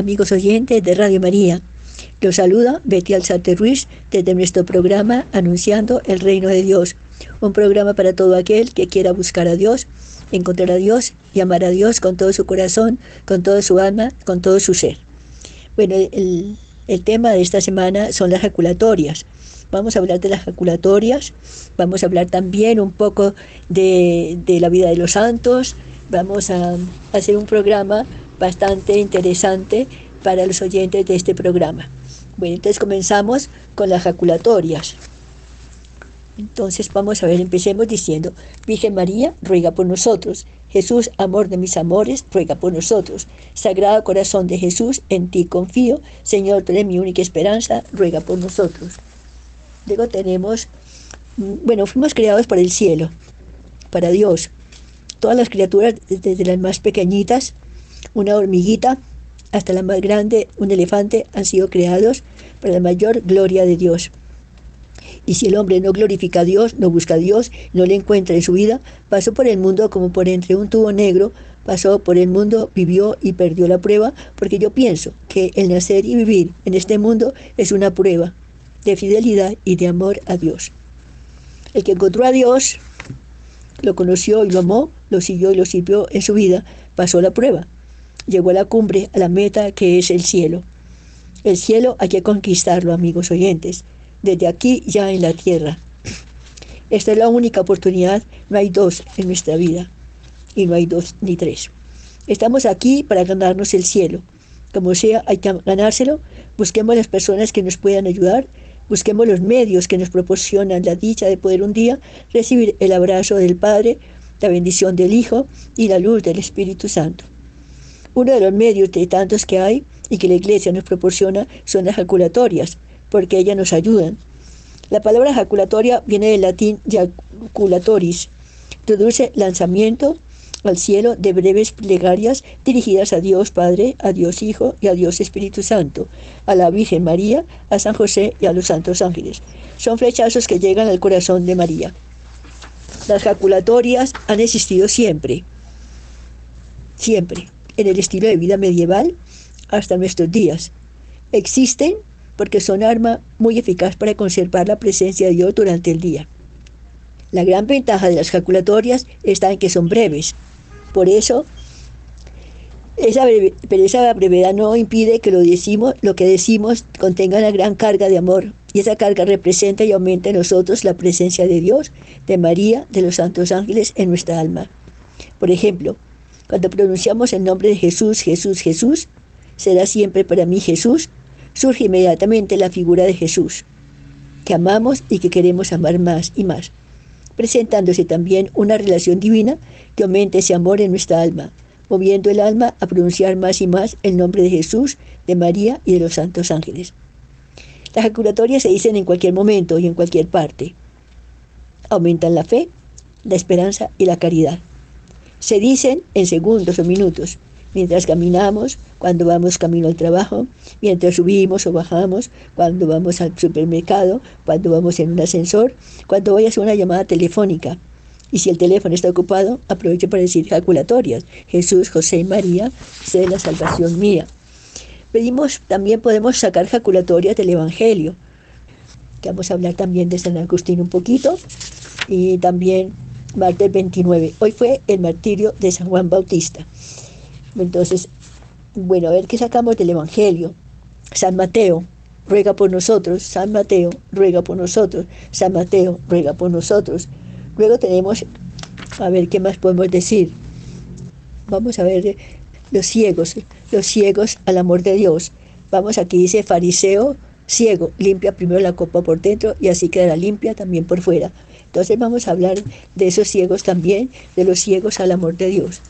amigos oyentes de Radio María. Los saluda Betty Alzate Ruiz desde nuestro programa Anunciando el Reino de Dios. Un programa para todo aquel que quiera buscar a Dios, encontrar a Dios y amar a Dios con todo su corazón, con toda su alma, con todo su ser. Bueno, el, tema de esta semana son las jaculatorias. Vamos a hablar de las jaculatorias, vamos a hablar también un poco de la vida de los santos, vamos a hacer un programa bastante interesante para los oyentes de este programa. Bueno, entonces comenzamos con las jaculatorias. Entonces vamos a ver, empecemos diciendo, Virgen María, ruega por nosotros. Jesús, amor de mis amores, ruega por nosotros. Sagrado corazón de Jesús, en ti confío. Señor, tú eres mi única esperanza, ruega por nosotros. Luego tenemos, bueno, fuimos creados por el cielo, para Dios. Todas las criaturas, desde las más pequeñitas, una hormiguita, hasta la más grande, un elefante, han sido creados para la mayor gloria de Dios. Y si el hombre no glorifica a Dios, no busca a Dios, no le encuentra en su vida, pasó por el mundo como por entre un tubo negro, pasó por el mundo, vivió y perdió la prueba, porque yo pienso que el nacer y vivir en este mundo es una prueba de fidelidad y de amor a Dios. El que encontró a Dios, lo conoció y lo amó, lo siguió y lo sirvió en su vida, pasó la prueba. Llegó a la cumbre, a la meta que es el cielo. El cielo hay que conquistarlo, amigos oyentes, desde aquí ya en la tierra. Esta es la única oportunidad, no hay dos en nuestra vida, y no hay dos ni tres. Estamos aquí para ganarnos el cielo. Como sea, hay que ganárselo. Busquemos las personas que nos puedan ayudar Busquemos los medios que nos proporcionan la dicha de poder un día recibir el abrazo del Padre, la bendición del Hijo y la luz del Espíritu Santo. Uno de los medios de tantos que hay y que la Iglesia nos proporciona son las jaculatorias, porque ellas nos ayudan. La palabra jaculatoria viene del latín jaculatoris, traduce lanzamiento, al cielo de breves plegarias dirigidas a Dios Padre, a Dios Hijo y a Dios Espíritu Santo, a la Virgen María, a San José y a los santos ángeles. Son flechazos que llegan al corazón de María. Las jaculatorias han existido siempre, siempre, en el estilo de vida medieval hasta nuestros días. Existen porque son arma muy eficaz para conservar la presencia de Dios durante el día. La gran ventaja de las jaculatorias está en que son breves, por eso, esa pero esa brevedad no impide que lo, decimos, lo que decimos contenga una gran carga de amor. Y esa carga representa y aumenta en nosotros la presencia de Dios, de María, de los santos ángeles en nuestra alma. Por ejemplo, cuando pronunciamos el nombre de Jesús, Jesús, Jesús, será siempre para mí Jesús, surge inmediatamente la figura de Jesús, que amamos y que queremos amar más y más presentándose también una relación divina que aumente ese amor en nuestra alma, moviendo el alma a pronunciar más y más el nombre de Jesús, de María y de los santos ángeles. Las jaculatorias se dicen en cualquier momento y en cualquier parte. Aumentan la fe, la esperanza y la caridad. Se dicen en segundos o minutos, mientras caminamos, cuando vamos camino al trabajo, mientras subimos o bajamos, cuando vamos al supermercado, cuando vamos en un ascensor, cuando voy a hacer una llamada telefónica. Y si el teléfono está ocupado, aprovecho para decir jaculatorias. Jesús, José y María, sé la salvación mía. Pedimos, también podemos sacar jaculatorias del Evangelio, vamos a hablar también de San Agustín un poquito, y también martes 29. Hoy fue el martirio de San Juan Bautista. Entonces, bueno, a ver qué sacamos del Evangelio. San Mateo, ruega por nosotros. San Mateo, ruega por nosotros. San Mateo, ruega por nosotros. Luego tenemos, a ver qué más podemos decir. Vamos a ver los ciegos, los ciegos al amor de Dios. Vamos aquí dice fariseo ciego, limpia primero la copa por dentro y así quedará limpia también por fuera. Entonces vamos a hablar de esos ciegos también, de los ciegos al amor de Dios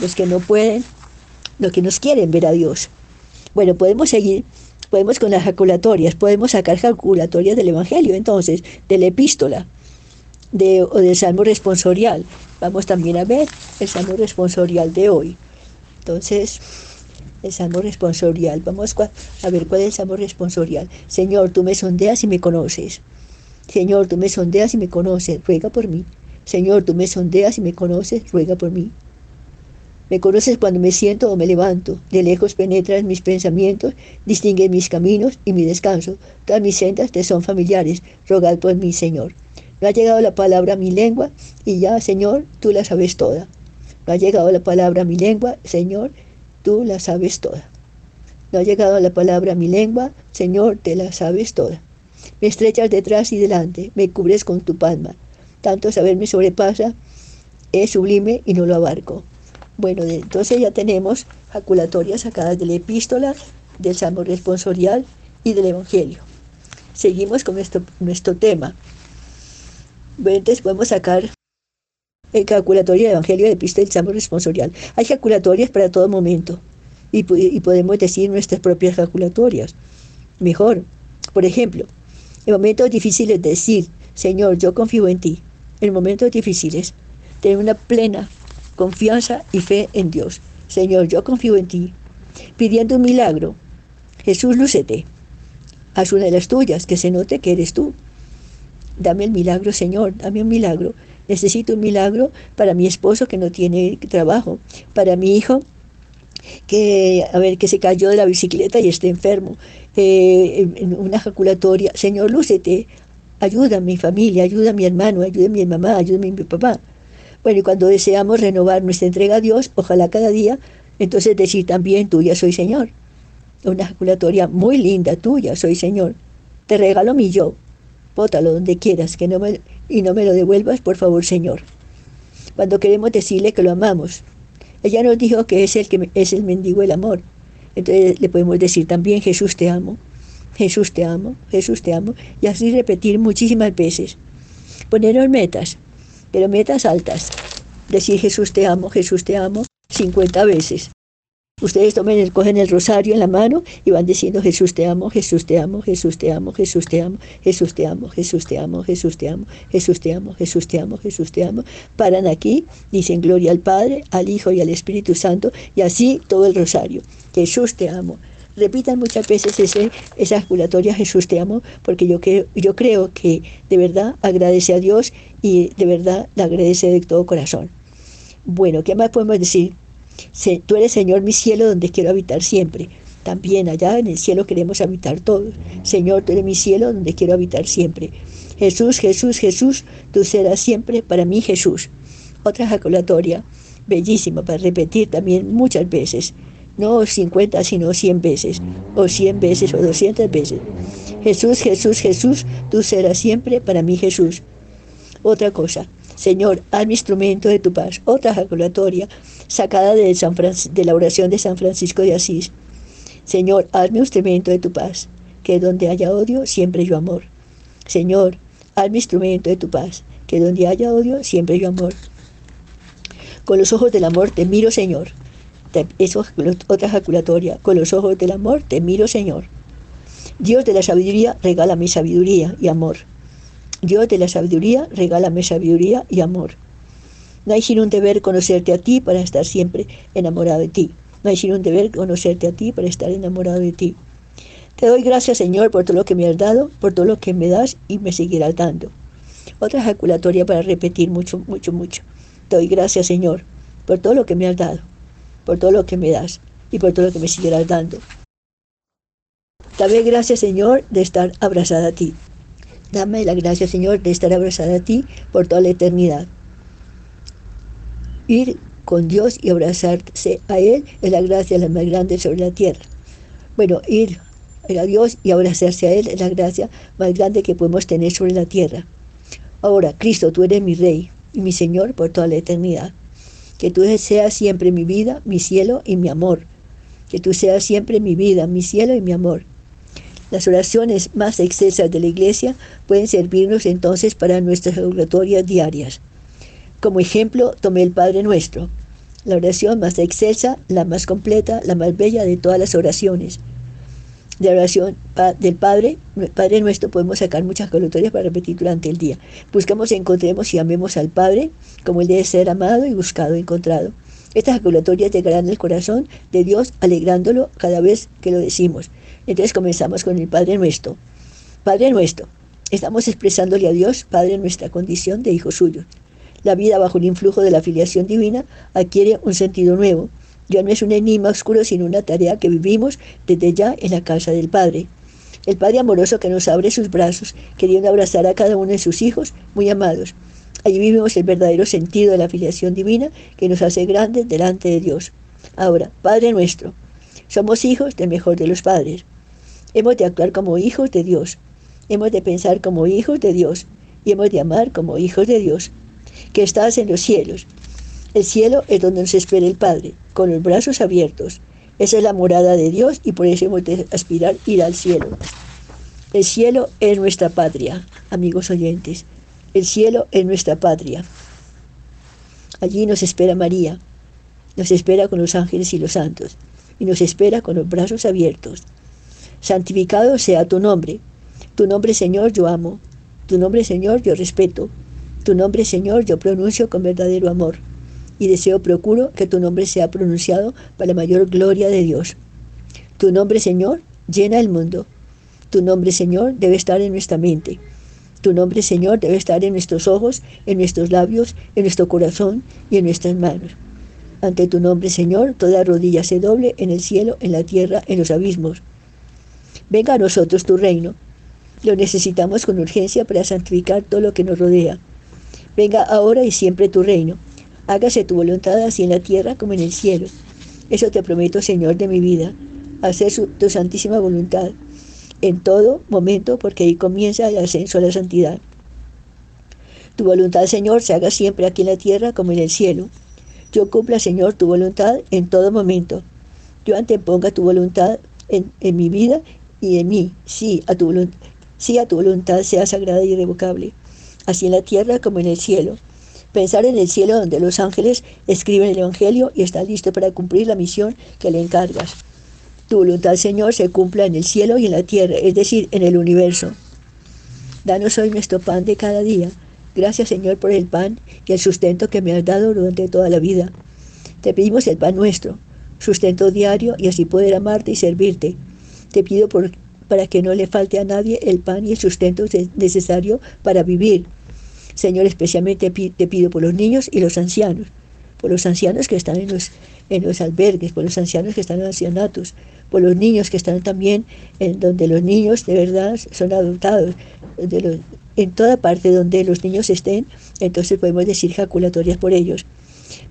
los que no pueden, los que nos quieren ver a Dios. Bueno, podemos seguir, podemos con las jaculatorias, podemos sacar jaculatorias del Evangelio, entonces, de la epístola de, o del Salmo responsorial. Vamos también a ver el Salmo responsorial de hoy. Entonces, el Salmo responsorial. Vamos a ver cuál es el Salmo responsorial. Señor, tú me sondeas y me conoces. Señor, tú me sondeas y me conoces, ruega por mí. Señor, tú me sondeas y me conoces, ruega por mí. Me conoces cuando me siento o me levanto. De lejos penetras mis pensamientos, distingues mis caminos y mi descanso. Todas mis sendas te son familiares. Rogad por mí, Señor. No ha llegado la palabra a mi lengua y ya, Señor, tú la sabes toda. No ha llegado la palabra a mi lengua, Señor, tú la sabes toda. No ha llegado la palabra a mi lengua, Señor, te la sabes toda. Me estrechas detrás y delante, me cubres con tu palma. Tanto saber me sobrepasa, es sublime y no lo abarco. Bueno, entonces ya tenemos jaculatorias sacadas de la epístola, del salmo responsorial y del evangelio. Seguimos con nuestro, nuestro tema. Bueno, entonces podemos sacar el calculatorio del evangelio, del epístola y salmo responsorial. Hay jaculatorias para todo momento y, y podemos decir nuestras propias jaculatorias. Mejor, por ejemplo, en momentos difíciles decir, Señor, yo confío en ti. En momentos difíciles, tener una plena confianza y fe en Dios. Señor, yo confío en ti. Pidiendo un milagro. Jesús, lúcete. Haz una de las tuyas, que se note que eres tú. Dame el milagro, Señor, dame un milagro. Necesito un milagro para mi esposo que no tiene trabajo, para mi hijo que, a ver, que se cayó de la bicicleta y está enfermo, eh, en una ejaculatoria. Señor, lúcete, ayuda a mi familia, ayuda a mi hermano, ayuda a mi mamá, ayuda a mi papá. Bueno, y cuando deseamos renovar nuestra entrega a Dios, ojalá cada día, entonces decir también, tuya soy Señor. Una ejaculatoria muy linda, tuya soy Señor. Te regalo mi yo, bótalo donde quieras, que no me, y no me lo devuelvas, por favor, Señor. Cuando queremos decirle que lo amamos. Ella nos dijo que es el que es el mendigo el amor. Entonces le podemos decir también, Jesús te amo, Jesús te amo, Jesús te amo, y así repetir muchísimas veces. Ponernos metas, pero metas altas. Decir Jesús te amo, Jesús te amo 50 veces. Ustedes tomen, cogen el rosario en la mano y van diciendo Jesús te amo, Jesús te amo, Jesús te amo, Jesús te amo, Jesús te amo, Jesús te amo, Jesús te amo, Jesús te amo, Jesús te amo, Jesús te amo. Paran aquí, dicen gloria al Padre, al Hijo y al Espíritu Santo y así todo el rosario. Jesús te amo, repitan muchas veces ese, esa esculatoria Jesús te amo, porque yo, creo, yo creo que de verdad agradece a Dios y de verdad le agradece de todo corazón. Bueno, ¿qué más podemos decir? Tú eres Señor mi cielo donde quiero habitar siempre. También allá en el cielo queremos habitar todos. Señor, tú eres mi cielo donde quiero habitar siempre. Jesús, Jesús, Jesús, tú serás siempre para mí Jesús. Otra ejaculatoria, bellísima para repetir también muchas veces no 50, sino 100 veces, o 100 veces, o 200 veces. Jesús, Jesús, Jesús, tú serás siempre para mí Jesús. Otra cosa, Señor, haz mi instrumento de tu paz. Otra ejaculatoria sacada de, la oración de San Francisco de Asís. Señor, haz mi instrumento de tu paz, que donde haya odio, siempre yo amor. Señor, haz mi instrumento de tu paz, que donde haya odio, siempre yo amor. Con los ojos del amor te miro, Señor eso es otra ejaculatoria. Con los ojos del amor te miro, Señor. Dios de la sabiduría, regálame sabiduría y amor. Dios de la sabiduría, regálame sabiduría y amor. No hay sino un deber conocerte a ti para estar siempre enamorado de ti. No hay sino un deber conocerte a ti para estar enamorado de ti. Te doy gracias, Señor, por todo lo que me has dado, por todo lo que me das y me seguirás dando. Otra ejaculatoria para repetir mucho, mucho, mucho. Te doy gracias, Señor, por todo lo que me has dado, por todo lo que me das y por todo lo que me seguirás dando. Dame gracias, Señor, de estar abrazada a ti. Dame la gracia, Señor, de estar abrazada a ti por toda la eternidad. Ir con Dios y abrazarse a Él es la gracia la más grande sobre la tierra. Bueno, ir a Dios y abrazarse a Él es la gracia más grande que podemos tener sobre la tierra. Ahora, Cristo, tú eres mi Rey y mi Señor por toda la eternidad. Que tú seas siempre mi vida, mi cielo y mi amor. Que tú seas siempre mi vida, mi cielo y mi amor. Las oraciones más excelsas de la Iglesia pueden servirnos entonces para nuestras oratorias diarias. Como ejemplo, tomé el Padre Nuestro, la oración más excelsa, la más completa, la más bella de todas las oraciones de oración del Padre, Padre nuestro, podemos sacar muchas colotorias para repetir durante el día. Buscamos, encontremos y amemos al Padre como Él debe ser amado y buscado, encontrado. Estas colotorias llegarán al corazón de Dios alegrándolo cada vez que lo decimos. Entonces comenzamos con el Padre nuestro. Padre nuestro, estamos expresándole a Dios, Padre, nuestra condición de hijo suyo. La vida bajo el influjo de la filiación divina adquiere un sentido nuevo. Ya no es un enigma oscuro, sino una tarea que vivimos desde ya en la casa del Padre. El Padre amoroso que nos abre sus brazos, queriendo abrazar a cada uno de sus hijos muy amados. Allí vivimos el verdadero sentido de la filiación divina que nos hace grandes delante de Dios. Ahora, Padre nuestro, somos hijos del mejor de los padres. Hemos de actuar como hijos de Dios. Hemos de pensar como hijos de Dios. Y hemos de amar como hijos de Dios. Que estás en los cielos. El cielo es donde nos espera el Padre, con los brazos abiertos. Esa es la morada de Dios y por eso hemos de aspirar ir al cielo. El cielo es nuestra patria, amigos oyentes. El cielo es nuestra patria. Allí nos espera María, nos espera con los ángeles y los santos, y nos espera con los brazos abiertos. Santificado sea tu nombre. Tu nombre, Señor, yo amo. Tu nombre, Señor, yo respeto. Tu nombre, Señor, yo pronuncio con verdadero amor. Y deseo, procuro que tu nombre sea pronunciado para la mayor gloria de Dios. Tu nombre, Señor, llena el mundo. Tu nombre, Señor, debe estar en nuestra mente. Tu nombre, Señor, debe estar en nuestros ojos, en nuestros labios, en nuestro corazón y en nuestras manos. Ante tu nombre, Señor, toda rodilla se doble en el cielo, en la tierra, en los abismos. Venga a nosotros tu reino. Lo necesitamos con urgencia para santificar todo lo que nos rodea. Venga ahora y siempre tu reino. Hágase tu voluntad así en la tierra como en el cielo. Eso te prometo, Señor, de mi vida, hacer tu santísima voluntad en todo momento, porque ahí comienza el ascenso a la santidad. Tu voluntad, Señor, se haga siempre aquí en la tierra como en el cielo. Yo cumpla, Señor, tu voluntad en todo momento. Yo anteponga tu voluntad en, mi vida y en mí. Sí a, tu sí, a tu voluntad sea sagrada y irrevocable, así en la tierra como en el cielo. Pensar en el cielo donde los ángeles escriben el Evangelio y están listos para cumplir la misión que le encargas. Tu voluntad, Señor, se cumpla en el cielo y en la tierra, es decir, en el universo. Danos hoy nuestro pan de cada día Gracias Señor por el pan y el sustento que me has dado durante toda la vida. Te pedimos el pan nuestro, sustento diario y así poder amarte y servirte. Te pido por, para que no le falte a nadie el pan y el sustento necesario para vivir. Señor, especialmente te pido por los niños y los ancianos, por los ancianos que están en los, en los albergues, por los ancianos que están en ancianatos, por los niños que están también en donde los niños de verdad son adoptados, de los, en toda parte donde los niños estén, entonces podemos decir jaculatorias por ellos.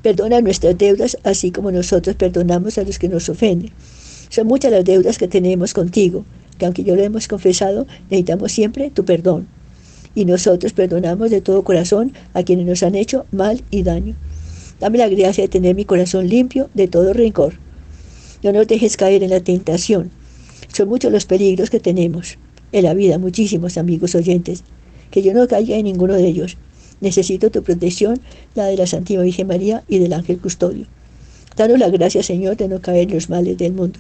Perdona nuestras deudas, así como nosotros perdonamos a los que nos ofenden. Son muchas las deudas que tenemos contigo, que aunque yo lo hemos confesado, necesitamos siempre tu perdón. Y nosotros perdonamos de todo corazón a quienes nos han hecho mal y daño. Dame la gracia de tener mi corazón limpio de todo rencor. No nos dejes caer en la tentación. Son muchos los peligros que tenemos en la vida, muchísimos amigos oyentes que yo no caiga en ninguno de ellos. Necesito tu protección, la de la Santísima Virgen María y del ángel custodio. Danos la gracia, Señor, de no caer en los males del mundo.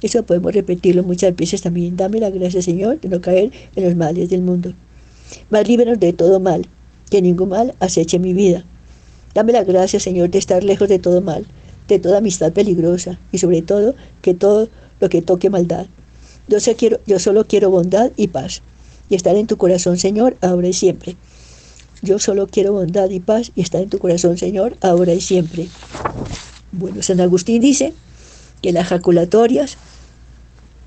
Eso podemos repetirlo muchas veces también. Dame la gracia, Señor, de no caer en los males del mundo. Más líbranos de todo mal, que ningún mal aceche mi vida. Dame la gracia, Señor, de estar lejos de todo mal, de toda amistad peligrosa y sobre todo que todo lo que toque maldad. Yo, yo solo quiero bondad y paz y estar en tu corazón, Señor, ahora y siempre. Yo solo quiero bondad y paz y estar en tu corazón, Señor, ahora y siempre. Bueno, San Agustín dice que las jaculatorias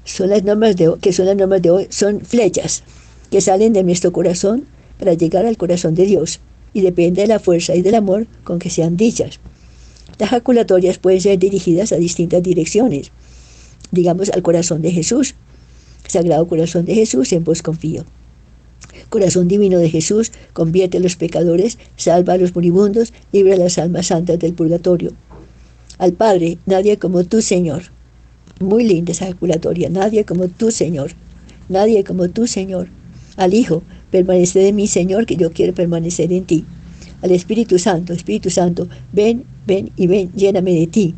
son las normas de que son las normas de hoy, son flechas que salen de nuestro corazón para llegar al corazón de Dios y depende de la fuerza y del amor con que sean dichas. Las jaculatorias pueden ser dirigidas a distintas direcciones, digamos al corazón de Jesús, Sagrado Corazón de Jesús, en vos confío. Corazón divino de Jesús, convierte a los pecadores, salva a los moribundos, libra a las almas santas del purgatorio. Al Padre, nadie como tú, Señor. Muy linda esa ejaculatoria, nadie como tú, Señor. Nadie como tú, Señor. Al Hijo, permanece de mí, Señor, que yo quiero permanecer en ti. Al Espíritu Santo, Espíritu Santo, ven, ven y ven, lléname de ti.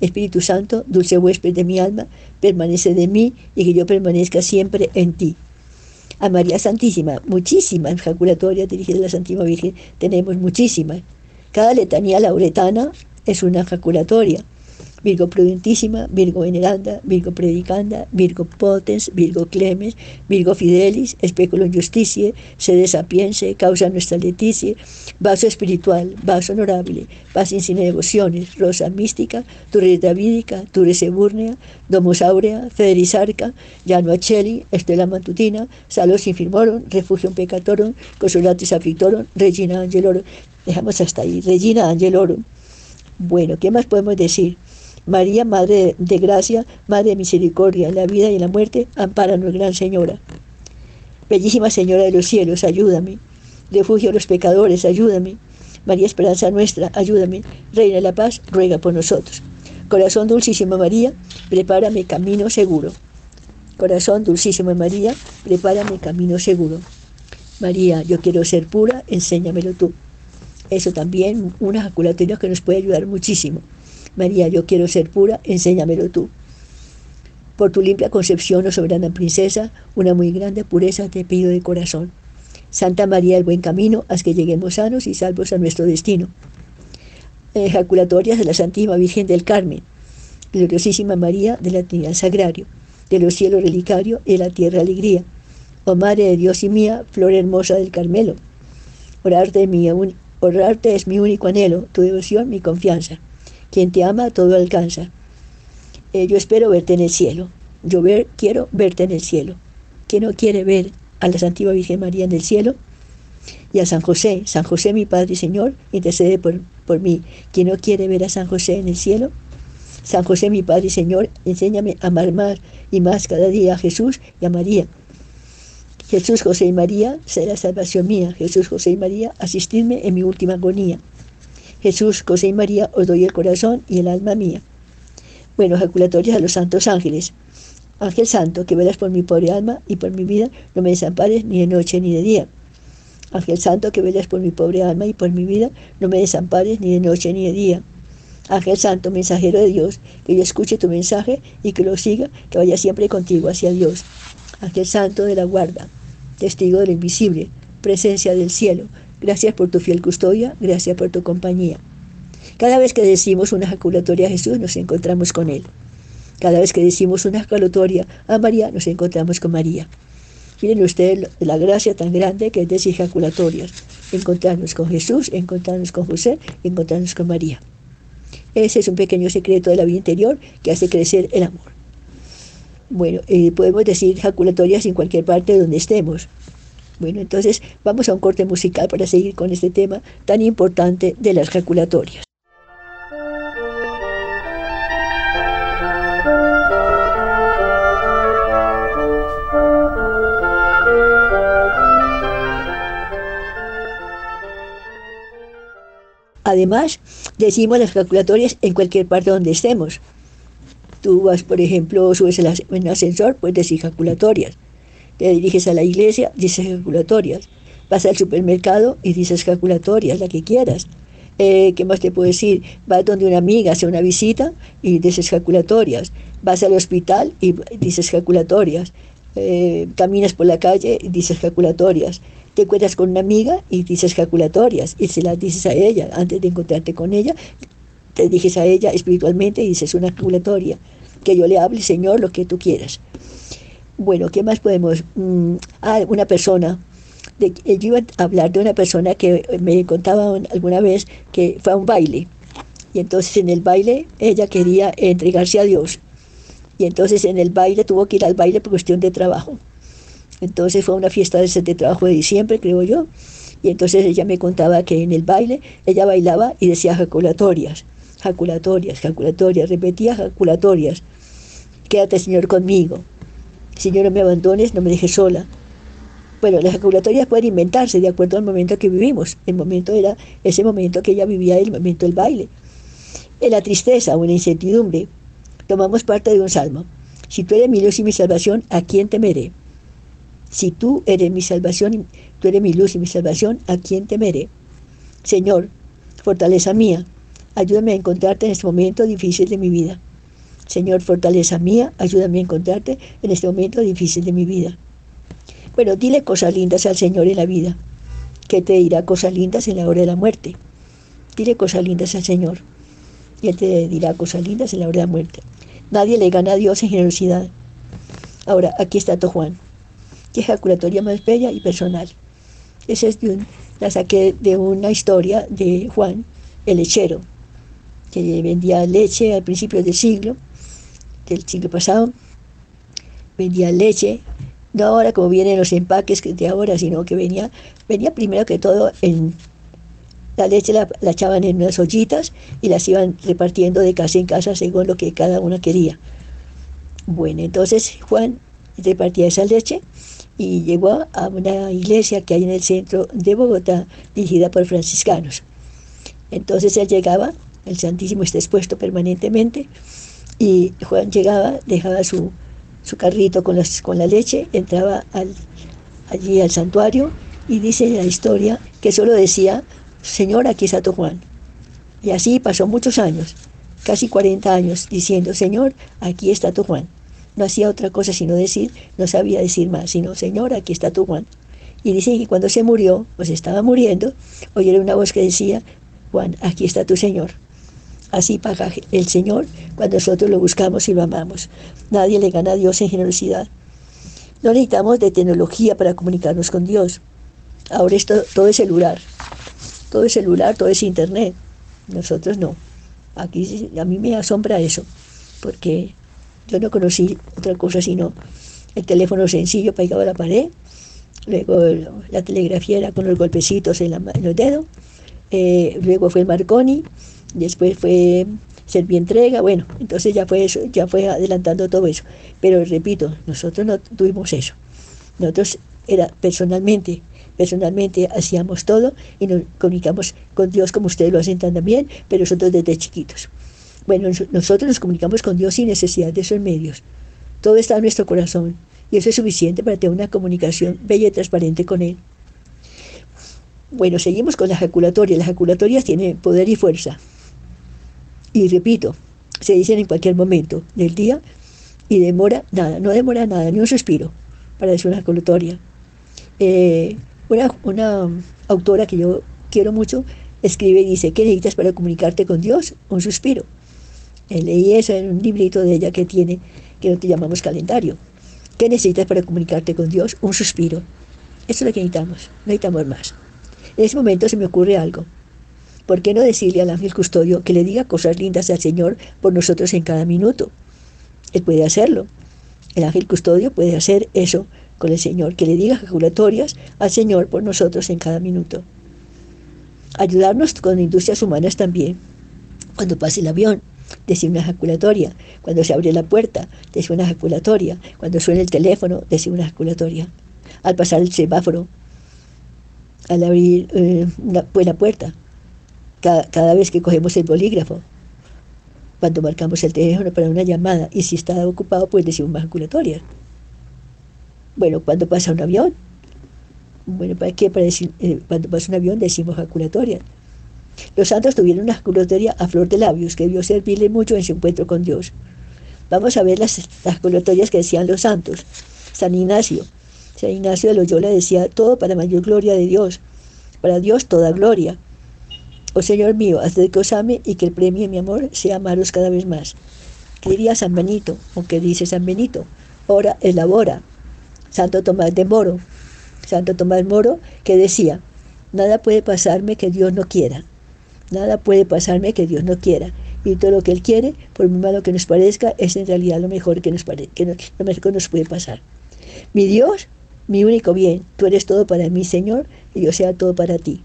Espíritu Santo, dulce huésped de mi alma, permanece de mí y que yo permanezca siempre en ti. A María Santísima, muchísimas jaculatorias dirigidas a la Santísima Virgen, tenemos muchísimas. Cada letanía lauretana es una jaculatoria. Virgo prudentísima, Virgo veneranda, Virgo predicanda, Virgo potens, Virgo clemens, Virgo fidelis, especulum justicie, sede sapiense, causa nuestra leticia, vaso espiritual, vaso honorable, vaso sin devociones, rosa mística, turre davídica, turre seburnea, domus aurea, federis arca, llano acheli, estela matutina, salos infirmorum, refugium peccatorum, consolatis afflictorum, regina angelorum. Dejamos hasta ahí, regina angelorum. Bueno, ¿qué más podemos decir? María, Madre de Gracia, Madre de Misericordia, en la vida y en la muerte, amparanos, Gran Señora. Bellísima Señora de los cielos, ayúdame. Refugio de los pecadores, ayúdame. María Esperanza nuestra, ayúdame. Reina de la paz, ruega por nosotros. Corazón dulcísimo María, prepárame camino seguro. Corazón dulcísimo María, prepárame camino seguro. María, yo quiero ser pura, enséñamelo tú. Eso también, una ejaculatoria que nos puede ayudar muchísimo. María, yo quiero ser pura, enséñamelo tú. Por tu limpia concepción, oh soberana princesa, una muy grande pureza te pido de corazón. Santa María, el buen camino, haz que lleguemos sanos y salvos a nuestro destino. Ejaculatorias de la Santísima Virgen del Carmen, gloriosísima María de la Trinidad Sagrario, de los cielos relicario y de la tierra alegría. Oh Madre de Dios y mía, flor hermosa del Carmelo, orarte es mi único anhelo, tu devoción, mi confianza. Quien te ama, todo alcanza. Eh, yo espero verte en el cielo. Yo ver, quiero verte en el cielo. ¿Quién no quiere ver a la Santísima Virgen María en el cielo? Y a San José, San José mi Padre y Señor, intercede por, por mí. ¿Quién no quiere ver a San José en el cielo? San José mi Padre y Señor, enséñame a amar más y más cada día a Jesús y a María. Jesús, José y María, será salvación mía. Jesús, José y María, asistidme en mi última agonía. Jesús, José y María, os doy el corazón y el alma mía. Bueno, ejaculatorias a los santos ángeles. Ángel Santo, que velas por mi pobre alma y por mi vida, no me desampares ni de noche ni de día. Ángel Santo, que velas por mi pobre alma y por mi vida, no me desampares ni de noche ni de día. Ángel Santo, mensajero de Dios, que yo escuche tu mensaje y que lo siga, que vaya siempre contigo hacia Dios. Ángel Santo de la guarda, testigo de lo invisible, presencia del cielo, Gracias por tu fiel custodia, gracias por tu compañía. Cada vez que decimos una ejaculatoria a Jesús, nos encontramos con Él. Cada vez que decimos una ejaculatoria a María, nos encontramos con María. Miren ustedes la gracia tan grande que es de ejaculatorias. Encontrarnos con Jesús, encontrarnos con José, encontrarnos con María. Ese es un pequeño secreto de la vida interior que hace crecer el amor. Bueno, eh, podemos decir ejaculatorias en cualquier parte donde estemos. Bueno, entonces vamos a un corte musical para seguir con este tema tan importante de las ejaculatorias. Además, decimos las ejaculatorias en cualquier parte donde estemos. Tú vas, por ejemplo, subes en ascensor, pues decir ejaculatorias te diriges a la iglesia, dices ejaculatorias. Vas al supermercado y dices ejaculatorias, la que quieras. Eh, ¿Qué más te puedo decir? Vas donde una amiga hace una visita y dices ejaculatorias. Vas al hospital y dices ejaculatorias. Eh, caminas por la calle y dices ejaculatorias. Te encuentras con una amiga y dices ejaculatorias y se las dices a ella. Antes de encontrarte con ella, te diriges a ella espiritualmente y dices una ejaculatoria. Que yo le hable, Señor, lo que tú quieras. Bueno, ¿qué más podemos? Mm, ah, una persona. Eh, yo iba a hablar de una persona que me contaba alguna vez que fue a un baile. Y entonces en el baile ella quería entregarse a Dios. Y entonces en el baile tuvo que ir al baile por cuestión de trabajo. Entonces fue una fiesta de, de trabajo de diciembre, creo yo. Y entonces ella me contaba que en el baile ella bailaba y decía jaculatorias, jaculatorias, jaculatorias, repetía jaculatorias. Quédate, Señor, conmigo. Señor, no me abandones, no me dejes sola. Bueno, las ejaculatorias pueden inventarse de acuerdo al momento que vivimos. El momento era ese momento que ella vivía, el momento del baile. En la tristeza o en la incertidumbre, tomamos parte de un salmo. Si tú eres mi luz y mi salvación, ¿a quién temeré? Si tú eres mi salvación, tú eres mi luz y mi salvación, ¿a quién temeré? Señor, fortaleza mía, ayúdame a encontrarte en este momento difícil de mi vida. Señor, fortaleza mía, ayúdame a encontrarte en este momento difícil de mi vida. Bueno, dile cosas lindas al Señor en la vida, que te dirá cosas lindas en la hora de la muerte. Dile cosas lindas al Señor. y Él te dirá cosas lindas en la hora de la muerte. Nadie le gana a Dios en generosidad. Ahora, aquí está tu Juan. Qué ejaculatoria más bella y personal. Esa es de la saqué de una historia de Juan, el lechero, que vendía leche al principio del siglo, del siglo pasado. Vendía leche, no ahora como vienen los empaques de ahora, sino que venía, venía primero que todo en la leche la, echaban en unas ollitas y las iban repartiendo de casa en casa según lo que cada uno quería. Bueno, entonces Juan repartía esa leche y llegó a una iglesia que hay en el centro de Bogotá, dirigida por franciscanos. Entonces él llegaba, el Santísimo está expuesto permanentemente, y Juan llegaba, dejaba su, su carrito con, las, con la leche, entraba al, allí al santuario y dice la historia que solo decía Señor, aquí está tu Juan. Y así pasó muchos años, casi 40 años, diciendo, Señor, aquí está tu Juan. No hacía otra cosa sino decir, no sabía decir más, sino, Señor, aquí está tu Juan. Y dicen que cuando se murió, pues estaba muriendo, oyeron una voz que decía, Juan, aquí está tu Señor. Así paga el Señor cuando nosotros lo buscamos y lo amamos. Nadie le gana a Dios en generosidad. No necesitamos de tecnología para comunicarnos con Dios. Ahora esto, todo es celular todo es celular, todo es internet. Nosotros no. Aquí a mí me asombra eso, porque yo no conocí otra cosa sino el teléfono sencillo pegado a la pared, luego la telegrafía era con los golpecitos en, los dedos, eh, luego fue el Marconi, después fue Servientrega, bueno, entonces ya fue eso, ya fue adelantando todo eso. Pero repito, nosotros no tuvimos eso. Nosotros era personalmente personalmente hacíamos todo y nos comunicamos con Dios como ustedes lo hacen también, pero nosotros desde chiquitos. Bueno, nosotros nos comunicamos con Dios sin necesidad de esos medios. Todo está en nuestro corazón y eso es suficiente para tener una comunicación bella y transparente con Él. Bueno, seguimos con la ejaculatoria. La ejaculatoria tiene poder y fuerza. Y repito, se dicen en cualquier momento del día y demora nada, no demora nada, ni un suspiro para decir una ejaculatoria. Eh, una, autora que yo quiero mucho escribe y dice, ¿qué necesitas para comunicarte con Dios? Un suspiro. Eh, leí eso en un librito de ella que tiene, que no te llamamos calendario. ¿Qué necesitas para comunicarte con Dios? Un suspiro. Eso es lo que necesitamos, no necesitamos más. En ese momento se me ocurre algo. ¿Por qué no decirle al ángel custodio que le diga cosas lindas al Señor por nosotros en cada minuto? Él puede hacerlo. El ángel custodio puede hacer eso con el Señor, que le diga ejaculatorias al Señor por nosotros en cada minuto. Ayudarnos con industrias humanas también. Cuando pase el avión, decir una ejaculatoria. Cuando se abre la puerta, decir una ejaculatoria. Cuando suena el teléfono, decir una ejaculatoria. Al pasar el semáforo, al abrir eh, una buena puerta, cada, cada, vez que cogemos el bolígrafo, cuando marcamos el teléfono para una llamada y si está ocupado, pues decimos una ejaculatoria. Bueno, cuando pasa un avión, bueno, ¿para qué? Para decir, eh, cuando pasa un avión decimos ejaculatoria. Los santos tuvieron una ejaculatoria a flor de labios que debió servirle mucho en su encuentro con Dios. Vamos a ver las ejaculatorias que decían los santos. San Ignacio. San Ignacio de Loyola decía, todo para mayor gloria de Dios. Para Dios toda gloria. Oh Señor mío, haz de que os ame y que el premio de mi amor sea amaros cada vez más. ¿Qué diría San Benito? ¿O qué dice San Benito? Ora, elabora, Santo Tomás de Moro. Santo Tomás Moro que decía, nada puede pasarme que Dios no quiera. Nada puede pasarme que Dios no quiera. Y todo lo que Él quiere, por muy malo que nos parezca, es en realidad lo mejor que nos, que lo mejor que nos puede pasar. Mi Dios, mi único bien, tú eres todo para mí, Señor, y yo sea todo para ti.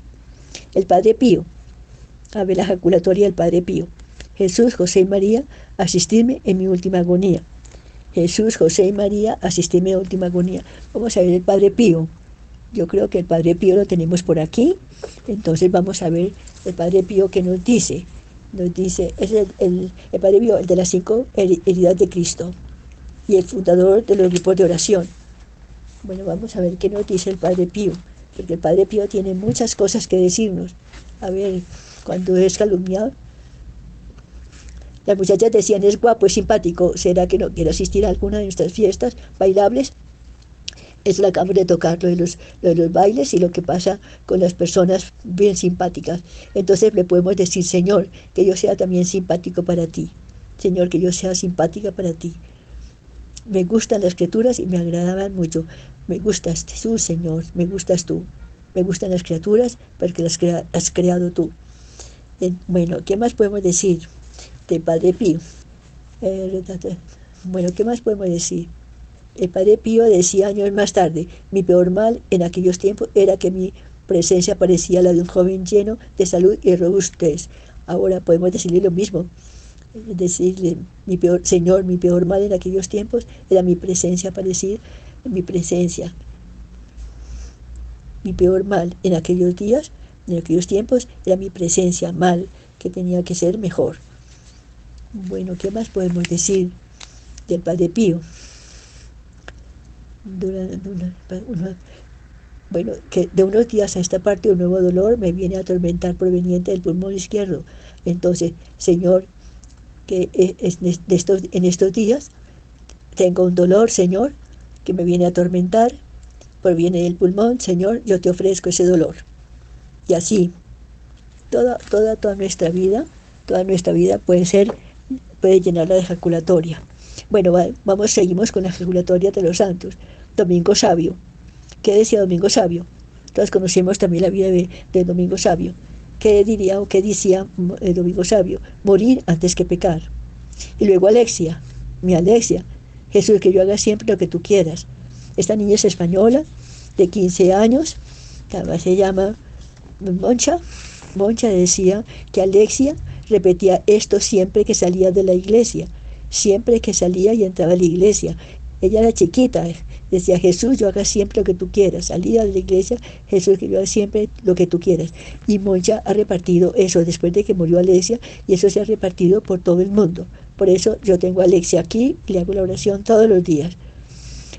El Padre Pío, a ver la ejaculatoria del Padre Pío. Jesús, José y María, asistirme en mi última agonía. Jesús, José y María, asistime a última agonía. Vamos a ver el Padre Pío. Yo creo que el Padre Pío lo tenemos por aquí. Entonces vamos a ver el Padre Pío que nos dice. Nos dice, es el, Padre Pío, el de las cinco heridas de Cristo y el fundador de los grupos de oración. Bueno, vamos a ver qué nos dice el Padre Pío, porque el Padre Pío tiene muchas cosas que decirnos. A ver, cuando es calumniado, las muchachas decían, es guapo, es simpático, ¿será que no quiere asistir a alguna de nuestras fiestas bailables? Eso lo acabamos de tocar, lo de, los, lo de los bailes y lo que pasa con las personas bien simpáticas. Entonces le podemos decir, Señor, que yo sea también simpático para ti. Señor, que yo sea simpática para ti. Me gustan las criaturas y me agradaban mucho. Me gustas tú, Señor, me gustas tú. Me gustan las criaturas porque las has creado tú. Bueno, ¿qué más podemos decir de Padre Pío? Eh, bueno, ¿qué más podemos decir? El Padre Pío decía años más tarde, mi peor mal en aquellos tiempos era que mi presencia parecía la de un joven lleno de salud y robustez. Ahora podemos decirle lo mismo, decirle, mi peor, Señor, mi peor mal en aquellos tiempos era mi presencia parecida, mi presencia. Mi peor mal en aquellos días, en aquellos tiempos, era mi presencia mal, que tenía que ser mejor. Bueno, ¿qué más podemos decir del Padre Pío? bueno, que de unos días a esta parte un nuevo dolor me viene a atormentar proveniente del pulmón izquierdo. Entonces, Señor, que estos, en estos días tengo un dolor, Señor, que me viene a atormentar, proviene del pulmón, Señor, yo te ofrezco ese dolor. Y así, toda, toda, toda nuestra vida, toda nuestra vida puede ser, puede llenarla de ejaculatoria. Bueno, vamos, seguimos con la ejaculatoria de los santos. Domingo Sabio. ¿Qué decía Domingo Sabio? Todos conocemos también la vida de, Domingo Sabio. ¿Qué diría o qué decía eh, Domingo Sabio? Morir antes que pecar. Y luego Alexia, mi Alexia, Jesús, que yo haga siempre lo que tú quieras. Esta niña es española, de 15 años, que además se llama Moncha. Moncha decía que Alexia repetía esto siempre que salía de la iglesia siempre que salía y entraba a la iglesia. Ella era chiquita, decía Jesús, yo haga siempre lo que tú quieras. Salía de la iglesia, Jesús, que siempre lo que tú quieras. Y Moncha ha repartido eso después de que murió Alexia y eso se ha repartido por todo el mundo. Por eso yo tengo a Alexia aquí y le hago la oración todos los días.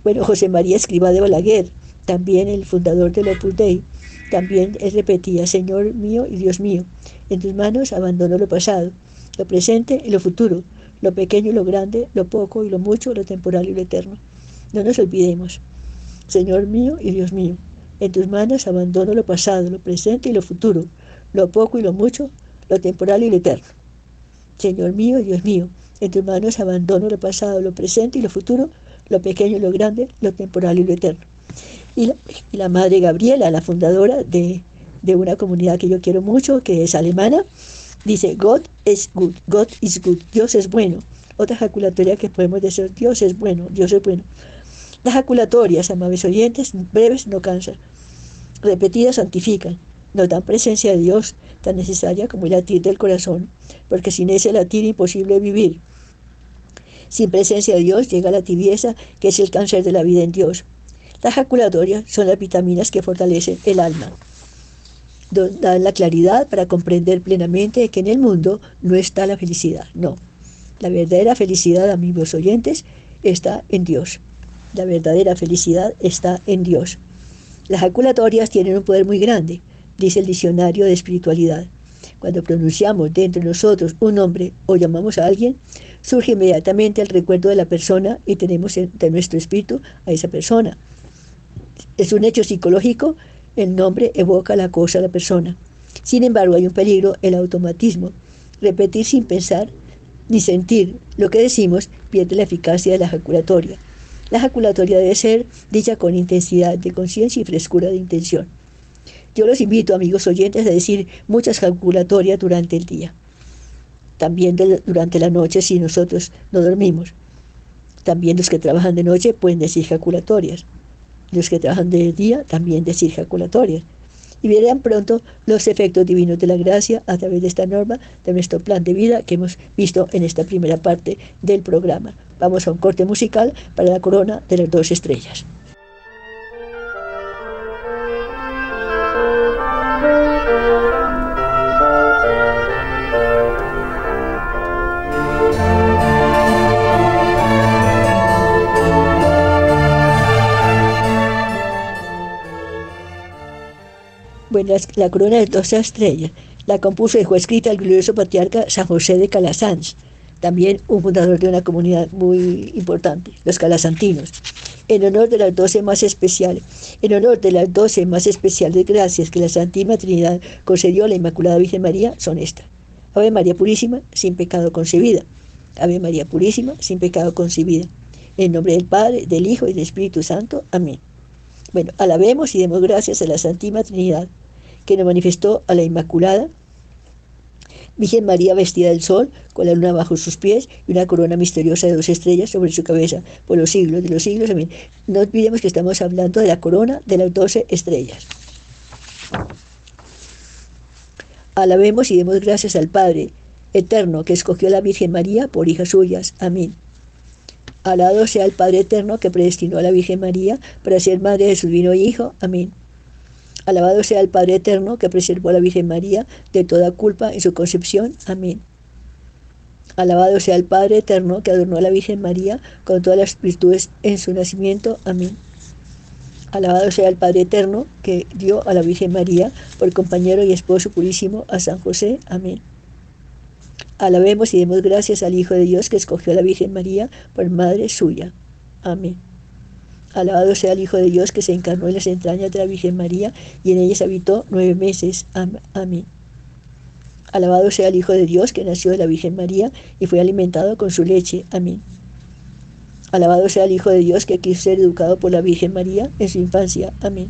Bueno, José María Escriba de Balaguer, también el fundador del Opus Dei, también él repetía, Señor mío y Dios mío, en tus manos abandono lo pasado, lo presente y lo futuro lo pequeño y lo grande, lo poco y lo mucho, lo temporal y lo eterno. No nos olvidemos. Señor mío y Dios mío, en tus manos abandono lo pasado, lo presente y lo futuro, lo poco y lo mucho, lo temporal y lo eterno. Señor mío y Dios mío, en tus manos abandono lo pasado, lo presente y lo futuro, lo pequeño y lo grande, lo temporal y lo eterno. Y la, Madre Gabriela, la fundadora de, de una comunidad que yo quiero mucho, que es alemana, Dice, God is good, God is good, Dios es bueno. Otra ejaculatoria que podemos decir, Dios es bueno, Dios es bueno. Las ejaculatorias, amables oyentes, breves no cansan, repetidas santifican, nos dan presencia de Dios tan necesaria como el latir del corazón, porque sin ese latir imposible vivir. Sin presencia de Dios llega la tibieza, que es el cáncer de la vida en Dios. Las ejaculatorias son las vitaminas que fortalecen el alma dan la claridad para comprender plenamente que en el mundo no está la felicidad. No, la verdadera felicidad, amigos oyentes, está en Dios. La verdadera felicidad está en Dios. Las jaculatorias tienen un poder muy grande, dice el diccionario de espiritualidad. Cuando pronunciamos dentro de nosotros un nombre o llamamos a alguien, surge inmediatamente el recuerdo de la persona y tenemos en nuestro espíritu a esa persona. Es un hecho psicológico el nombre evoca la cosa, la persona. Sin embargo, hay un peligro, el automatismo. Repetir sin pensar ni sentir lo que decimos pierde la eficacia de la ejaculatoria. La ejaculatoria debe ser dicha con intensidad de conciencia y frescura de intención. Yo los invito, amigos oyentes, a decir muchas ejaculatorias durante el día. También durante la noche si nosotros no dormimos. También los que trabajan de noche pueden decir ejaculatorias los que trabajan de día también decir ejaculatorias. Y verán pronto los efectos divinos de la gracia a través de esta norma de nuestro plan de vida que hemos visto en esta primera parte del programa. Vamos a un corte musical para la corona de las dos estrellas. Bueno, la, corona de dos estrellas la compuso y fue escrita el glorioso patriarca San José de Calasanz, también un fundador de una comunidad muy importante, los calasantinos. en honor de las doce más especiales, en honor de las doce más especiales gracias que la Santísima Trinidad concedió a la Inmaculada Virgen María, son estas. Ave María Purísima, sin pecado concebida. Ave María Purísima, sin pecado concebida. En nombre del Padre, del Hijo y del Espíritu Santo. Amén. Bueno, alabemos y demos gracias a la Santísima Trinidad, que nos manifestó a la Inmaculada Virgen María vestida del sol, con la luna bajo sus pies y una corona misteriosa de dos estrellas sobre su cabeza, por los siglos de los siglos. Amén. No olvidemos que estamos hablando de la corona de las doce estrellas. Alabemos y demos gracias al Padre eterno que escogió a la Virgen María por hijas suyas. Amén. Alado sea el Padre eterno que predestinó a la Virgen María para ser madre de su divino Hijo. Amén. Alabado sea el Padre Eterno que preservó a la Virgen María de toda culpa en su concepción. Amén. Alabado sea el Padre Eterno que adornó a la Virgen María con todas las virtudes en su nacimiento. Amén. Alabado sea el Padre Eterno que dio a la Virgen María por compañero y esposo purísimo a San José. Amén. Alabemos y demos gracias al Hijo de Dios que escogió a la Virgen María por madre suya. Amén. Alabado sea el Hijo de Dios que se encarnó en las entrañas de la Virgen María y en ellas habitó nueve meses. Amén. Alabado sea el Hijo de Dios que nació de la Virgen María y fue alimentado con su leche. Amén. Alabado sea el Hijo de Dios que quiso ser educado por la Virgen María en su infancia. Amén.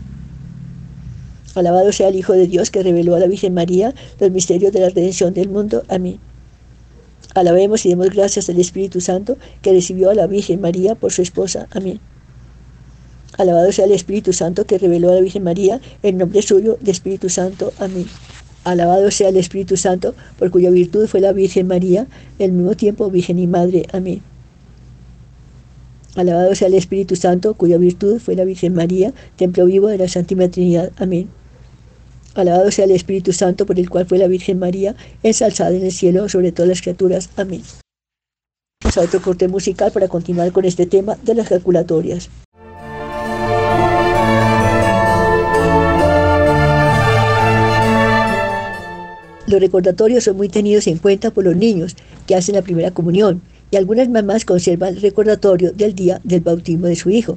Alabado sea el Hijo de Dios que reveló a la Virgen María los misterios de la redención del mundo. Amén. Alabemos y demos gracias al Espíritu Santo que recibió a la Virgen María por su esposa. Amén. Alabado sea el Espíritu Santo que reveló a la Virgen María el nombre suyo de Espíritu Santo. Amén. Alabado sea el Espíritu Santo, por cuya virtud fue la Virgen María, al mismo tiempo Virgen y Madre. Amén. Alabado sea el Espíritu Santo, cuya virtud fue la Virgen María, templo vivo de la Santísima Trinidad. Amén. Alabado sea el Espíritu Santo, por el cual fue la Virgen María, ensalzada en el cielo sobre todas las criaturas. Amén. Vamos a otro corte musical para continuar con este tema de las calculatorias. Los recordatorios son muy tenidos en cuenta por los niños que hacen la primera comunión y algunas mamás conservan el recordatorio del día del bautismo de su hijo.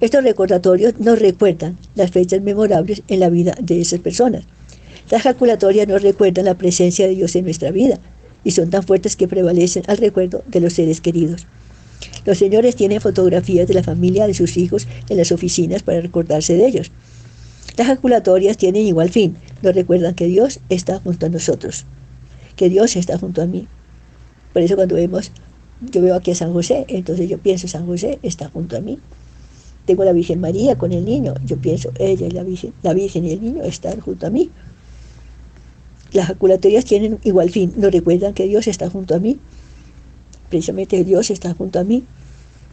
Estos recordatorios nos recuerdan las fechas memorables en la vida de esas personas. Las calculatorias nos recuerdan la presencia de Dios en nuestra vida y son tan fuertes que prevalecen al recuerdo de los seres queridos. Los señores tienen fotografías de la familia de sus hijos en las oficinas para recordarse de ellos. Las calculatorias tienen igual fin, nos recuerdan que Dios está junto a nosotros, que Dios está junto a mí. Por eso cuando vemos, yo veo aquí a San José, entonces yo pienso, San José está junto a mí. Tengo la Virgen María con el niño, yo pienso, ella y la Virgen, la Virgen y el niño están junto a mí. Las calculatorias tienen igual fin, nos recuerdan que Dios está junto a mí. Precisamente Dios está junto a mí.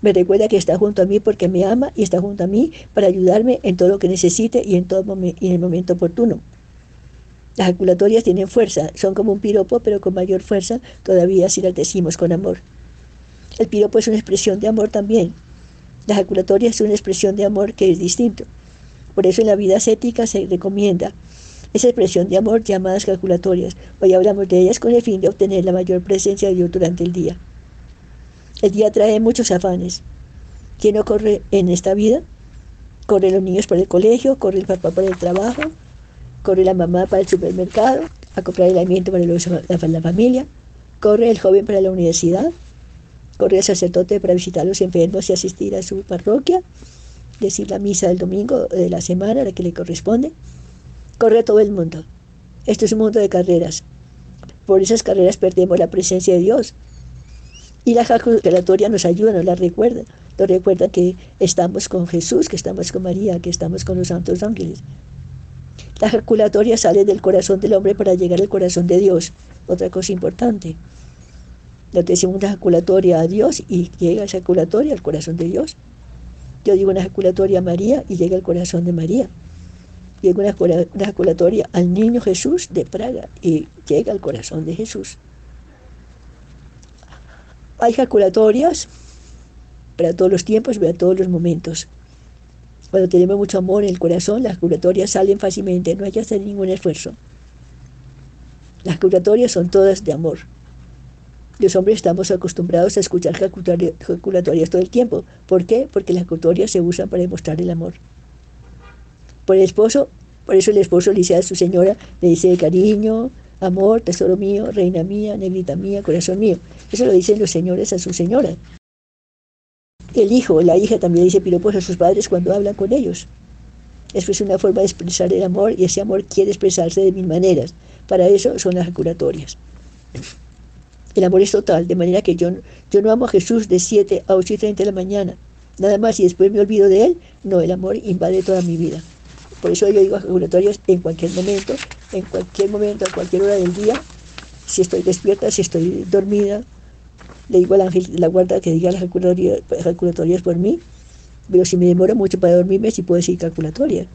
Me recuerda que está junto a mí porque me ama y está junto a mí para ayudarme en todo lo que necesite y en, todo en el momento oportuno. Las jaculatorias tienen fuerza, son como un piropo, pero con mayor fuerza todavía si las decimos con amor. El piropo es una expresión de amor también. La jaculatoria es una expresión de amor que es distinto. Por eso en la vida ascética se recomienda esa expresión de amor llamadas calculatorias. Hoy hablamos de ellas con el fin de obtener la mayor presencia de Dios durante el día. El día trae muchos afanes. ¿Quién no corre en esta vida? Corren los niños para el colegio, corre el papá para el trabajo, corre la mamá para el supermercado, a comprar el alimento para la, familia, corre el joven para la universidad, corre el sacerdote para visitar a los enfermos y asistir a su parroquia, decir la misa del domingo de la semana, la que le corresponde, corre todo el mundo. Esto es un mundo de carreras. Por esas carreras perdemos la presencia de Dios, y la calculatoria nos ayuda, nos la recuerda. Nos recuerda que estamos con Jesús, que estamos con María, que estamos con los santos ángeles. La calculatoria sale del corazón del hombre para llegar al corazón de Dios. Otra cosa importante. Nos decimos una ejaculatoria a Dios y llega esa ejaculatoria al corazón de Dios. Yo digo una ejaculatoria a María y llega al corazón de María. Digo una, una ejaculatoria al niño Jesús de Praga y llega al corazón de Jesús. Hay calculatorias para todos los tiempos para todos los momentos. Cuando tenemos mucho amor en el corazón, las curatorias salen fácilmente, no hay que hacer ningún esfuerzo. Las curatorias son todas de amor. Los hombres estamos acostumbrados a escuchar jaculatorias todo el tiempo. ¿Por qué? Porque las jaculatorias se usan para demostrar el amor. Por el esposo, por eso el esposo le dice a su señora, le dice cariño, amor, tesoro mío, reina mía, negrita mía, corazón mío. Eso lo dicen los señores a su señora. El hijo, la hija también dice piropos a sus padres cuando hablan con ellos. Eso es una forma de expresar el amor y ese amor quiere expresarse de mil maneras. Para eso son las jaculatorias. El amor es total, de manera que yo, yo no amo a Jesús de 7 a 8 y 30 de la mañana. Nada más y después me olvido de él. No, el amor invade toda mi vida. Por eso yo digo jaculatorias en cualquier momento, en cualquier momento, a cualquier hora del día, si estoy despierta, si estoy dormida, le digo al ángel de la guarda que diga las jaculatorias por mí, pero si me demoro mucho para dormirme, sí puedo decir calculatoria.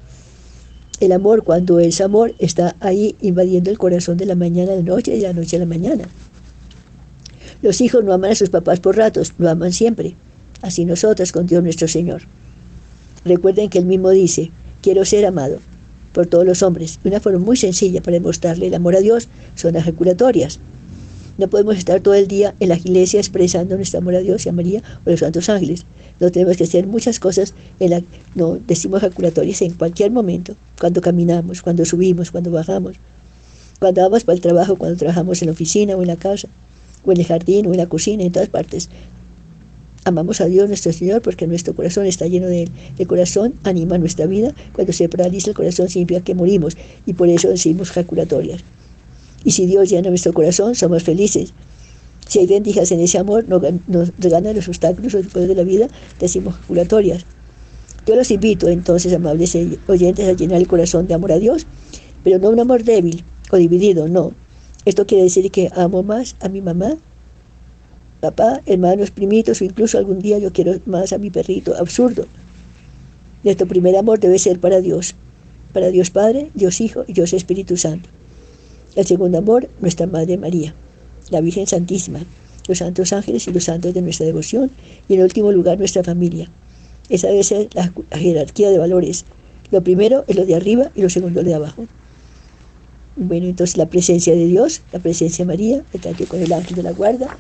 El amor, cuando es amor, está ahí invadiendo el corazón de la mañana a la noche y de la noche a la mañana. Los hijos no aman a sus papás por ratos, lo aman siempre. Así nosotros con Dios nuestro Señor. Recuerden que Él mismo dice, quiero ser amado por todos los hombres. Una forma muy sencilla para demostrarle el amor a Dios son las ejaculatorias. No podemos estar todo el día en la iglesia expresando nuestro amor a Dios y a María o a los santos ángeles. No tenemos que hacer muchas cosas en la no decimos ejaculatorias en cualquier momento, cuando caminamos, cuando subimos, cuando bajamos, cuando vamos para el trabajo, cuando trabajamos en la oficina o en la casa, o en el jardín o en la cocina, en todas partes. Amamos a Dios nuestro Señor porque nuestro corazón está lleno de Él. El corazón anima nuestra vida. Cuando se paraliza el corazón significa que morimos y por eso decimos jaculatorias. Y si Dios llena nuestro corazón, somos felices. Si hay rendijas en ese amor, nos, nos los obstáculos después de la vida, decimos jaculatorias. Yo los invito entonces, amables oyentes, a llenar el corazón de amor a Dios, pero no un amor débil o dividido, no. Esto quiere decir que amo más a mi mamá, papá, hermanos, primitos, o incluso algún día yo quiero más a mi perrito. Absurdo. Nuestro primer amor debe ser para Dios, para Dios Padre, Dios Hijo y Dios Espíritu Santo. El segundo amor, nuestra Madre María, la Virgen Santísima, los santos ángeles y los santos de nuestra devoción, y en último lugar nuestra familia. Esa debe ser la, jerarquía de valores. Lo primero es lo de arriba y lo segundo lo de abajo. Bueno, entonces la presencia de Dios, la presencia de María, el trato con el ángel de la guarda,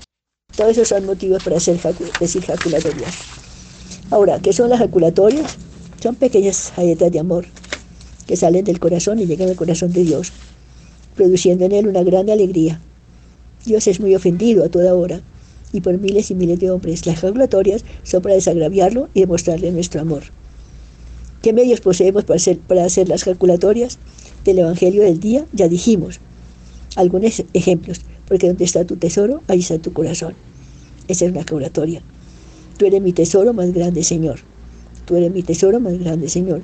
todos esos son motivos para hacer decir jaculatorias. Ahora, ¿qué son las jaculatorias? Son pequeñas galletas de amor que salen del corazón y llegan al corazón de Dios produciendo en él una gran alegría. Dios es muy ofendido a toda hora y por miles y miles de hombres. Las jaculatorias son para desagraviarlo y demostrarle nuestro amor. ¿Qué medios poseemos para hacer, para hacer las calculatorias del Evangelio del día? Ya dijimos. Algunos ejemplos, porque donde está tu tesoro, ahí está tu corazón. Esa es una calculatoria. Tú eres mi tesoro más grande, Señor. Tú eres mi tesoro más grande, Señor.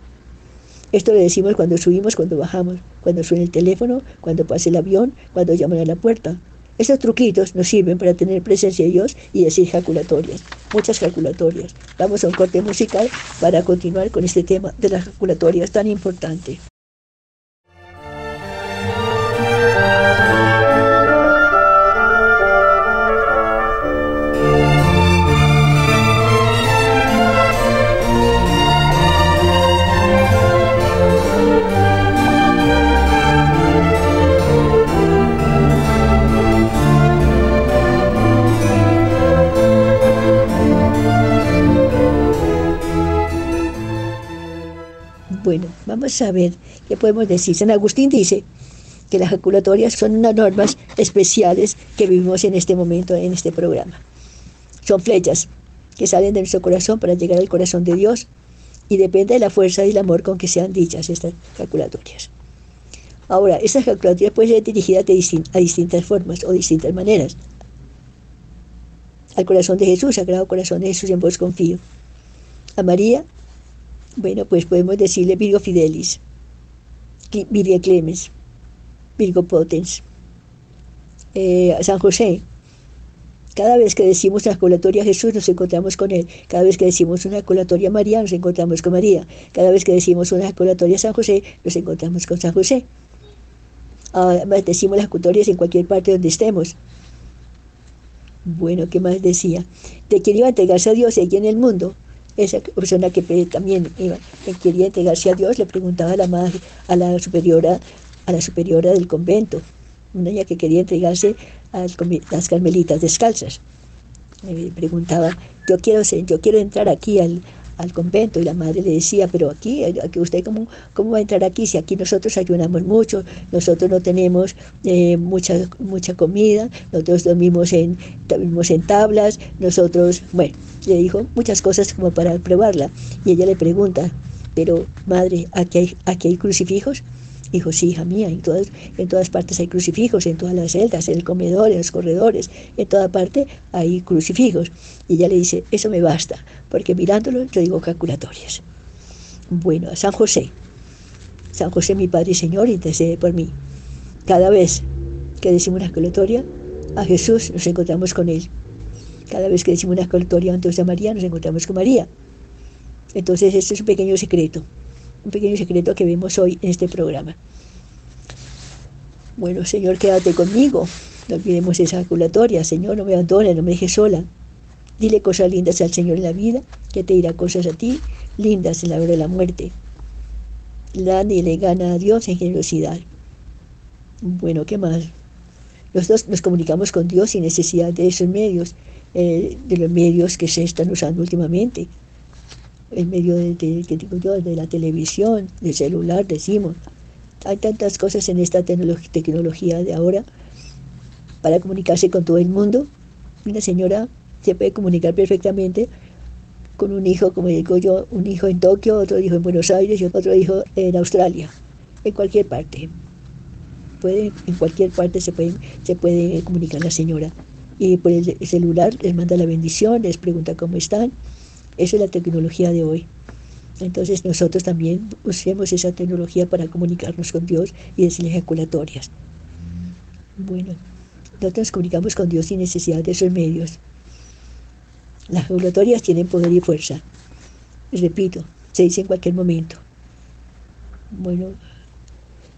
Esto le decimos cuando subimos, cuando bajamos, cuando suena el teléfono, cuando pasa el avión, cuando llaman a la puerta. Estos truquitos nos sirven para tener presencia de Dios y decir jaculatorias, muchas jaculatorias. Vamos a un corte musical para continuar con este tema de las jaculatorias tan importante. Ver qué podemos decir. San Agustín dice que las jaculatorias son unas normas especiales que vivimos en este momento, en este programa. Son flechas que salen de nuestro corazón para llegar al corazón de Dios y depende de la fuerza y el amor con que sean dichas estas calculatorias. Ahora, estas calculatorias pueden ser dirigidas a distintas formas o distintas maneras. Al corazón de Jesús, Sagrado Corazón de Jesús, en vos confío. A María, bueno, pues podemos decirle Virgo Fidelis, Virgo Clemens, Virgo Potens, eh, San José. Cada vez que decimos una colatoria a Jesús nos encontramos con Él. Cada vez que decimos una colatoria a María nos encontramos con María. Cada vez que decimos una colatoria a San José nos encontramos con San José. Además decimos las culatorias en cualquier parte donde estemos. Bueno, ¿qué más decía? De quién iba a entregarse a Dios aquí en el mundo esa persona que también iba, que quería entregarse a Dios le preguntaba a la madre, a la superiora, a la superiora del convento, una niña que quería entregarse a las carmelitas descalzas. Me preguntaba, yo quiero, yo quiero entrar aquí al, al convento. Y la madre le decía, pero aquí, aquí usted cómo, cómo va a entrar aquí si aquí nosotros ayunamos mucho, nosotros no tenemos eh, mucha, mucha comida, nosotros dormimos en, dormimos en tablas, nosotros, bueno, le dijo muchas cosas como para probarla. Y ella le pregunta, pero madre, ¿aquí hay, aquí hay crucifijos? Dijo, sí, hija mía, en todas, en todas partes hay crucifijos, en todas las celdas, en el comedor, en los corredores, en toda parte hay crucifijos. Y ella le dice, eso me basta, porque mirándolo yo digo calculatorias. Bueno, a San José. San José, mi Padre y Señor, intercede por mí. Cada vez que decimos una calculatoria, a Jesús nos encontramos con Él. Cada vez que decimos una calculatoria antes de María, nos encontramos con María. Entonces, este es un pequeño secreto un pequeño secreto que vemos hoy en este programa. Bueno, Señor, quédate conmigo. No olvidemos esa calculatoria. Señor, no me abandones, no me dejes sola. Dile cosas lindas al Señor en la vida, que te dirá cosas a ti, lindas en la hora de la muerte. Nadie le gana a Dios en generosidad. Bueno, ¿qué más? Nosotros nos comunicamos con Dios sin necesidad de esos medios, eh, de los medios que se están usando últimamente en medio de, que digo yo, de la televisión, del celular, decimos. Hay tantas cosas en esta tecnología de ahora para comunicarse con todo el mundo. Una señora se puede comunicar perfectamente con un hijo, como digo yo, un hijo en Tokio, otro hijo en Buenos Aires y otro hijo en Australia, en cualquier parte. Puede, en cualquier parte se puede, se puede comunicar la señora. Y por el celular les manda la bendición, les pregunta cómo están esa es la tecnología de hoy. Entonces nosotros también usemos esa tecnología para comunicarnos con Dios y decir ejaculatorias. Bueno, nosotros nos comunicamos con Dios sin necesidad de esos medios. Las ejaculatorias tienen poder y fuerza. repito, se dice en cualquier momento. Bueno,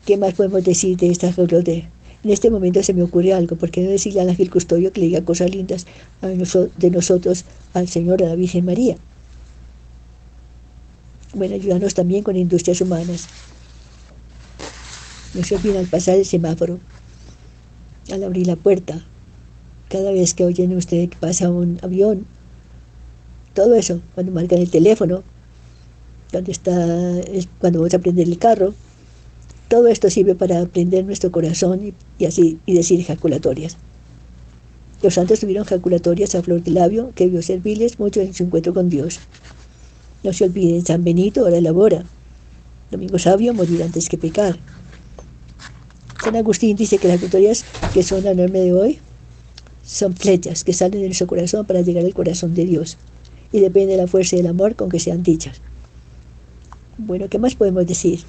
¿qué más podemos decir de estas ejaculatorias? En este momento se me ocurre algo, ¿por qué no decirle al ángel custodio que le diga cosas lindas de nosotros al Señor, a la Virgen María? Bueno, ayúdanos también con industrias humanas. No se olviden al pasar el semáforo, al abrir la puerta, cada vez que oyen ustedes que pasa un avión, todo eso, cuando marcan el teléfono, cuando, está, cuando vamos a prender el carro, todo esto sirve para aprender nuestro corazón y, así y decir ejaculatorias. Los santos tuvieron ejaculatorias a flor de labio que vio servirles mucho en su encuentro con Dios. No se olviden, San Benito ahora elabora. Domingo Sabio, morir antes que pecar. San Agustín dice que las victorias que son la norma de hoy son flechas que salen de nuestro corazón para llegar al corazón de Dios. Y depende de la fuerza y del amor con que sean dichas. Bueno, ¿qué más podemos decir?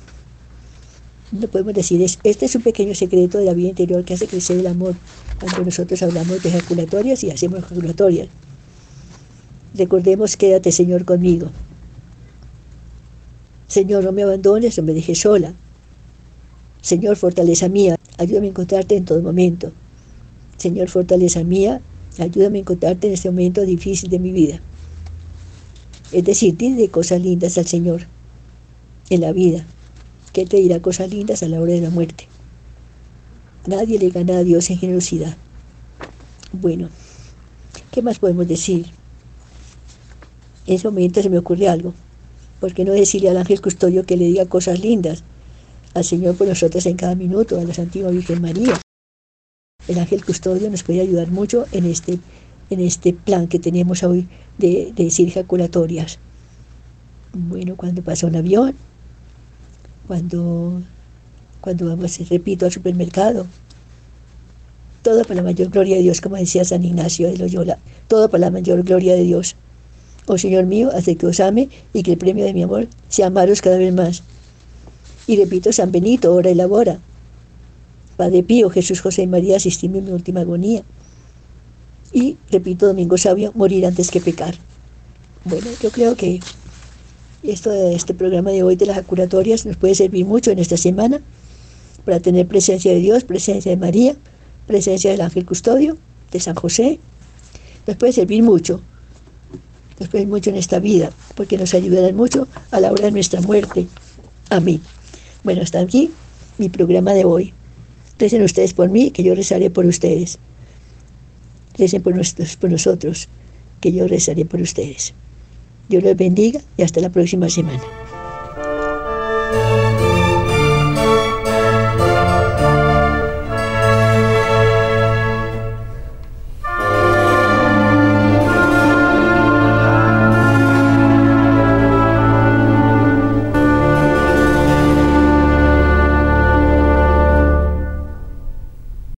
no podemos decir, este es un pequeño secreto de la vida interior que hace crecer el amor cuando nosotros hablamos de ejaculatorias y hacemos ejaculatorias. Recordemos, quédate Señor conmigo. Señor, no me abandones, no me dejes sola. Señor, fortaleza mía, ayúdame a encontrarte en todo momento. Señor, fortaleza mía, ayúdame a encontrarte en este momento difícil de mi vida. Es decir, dile cosas lindas al Señor en la vida que te dirá cosas lindas a la hora de la muerte. Nadie le gana a Dios en generosidad. Bueno, ¿qué más podemos decir? En ese momento se me ocurre algo. ¿Por qué no decirle al ángel custodio que le diga cosas lindas al Señor por nosotros en cada minuto, a la Santísima Virgen María? El ángel custodio nos puede ayudar mucho en este, en este plan que tenemos hoy de, de decir ejaculatorias. Bueno, cuando pasa un avión, cuando, cuando vamos, repito, al supermercado. Todo para la mayor gloria de Dios, como decía San Ignacio de Loyola, todo para la mayor gloria de Dios. Oh Señor mío, hace que os ame y que el premio de mi amor sea amaros cada vez más. Y repito, San Benito, ora y labora. Padre Pío, Jesús, José y María, asistidme en mi última agonía. Y repito, Domingo Sabio, morir antes que pecar. Bueno, yo creo que esto, este programa de hoy de las curatorias nos puede servir mucho en esta semana para tener presencia de Dios, presencia de María, presencia del ángel custodio, de San José. Nos puede servir mucho, nos servir mucho en esta vida, porque nos ayudarán mucho a la hora de nuestra muerte. Amén. Bueno, hasta aquí mi programa de hoy. Recen ustedes por mí, que yo rezaré por ustedes. Recen por, por nosotros, que yo rezaré por ustedes. Dios los bendiga y hasta la próxima semana.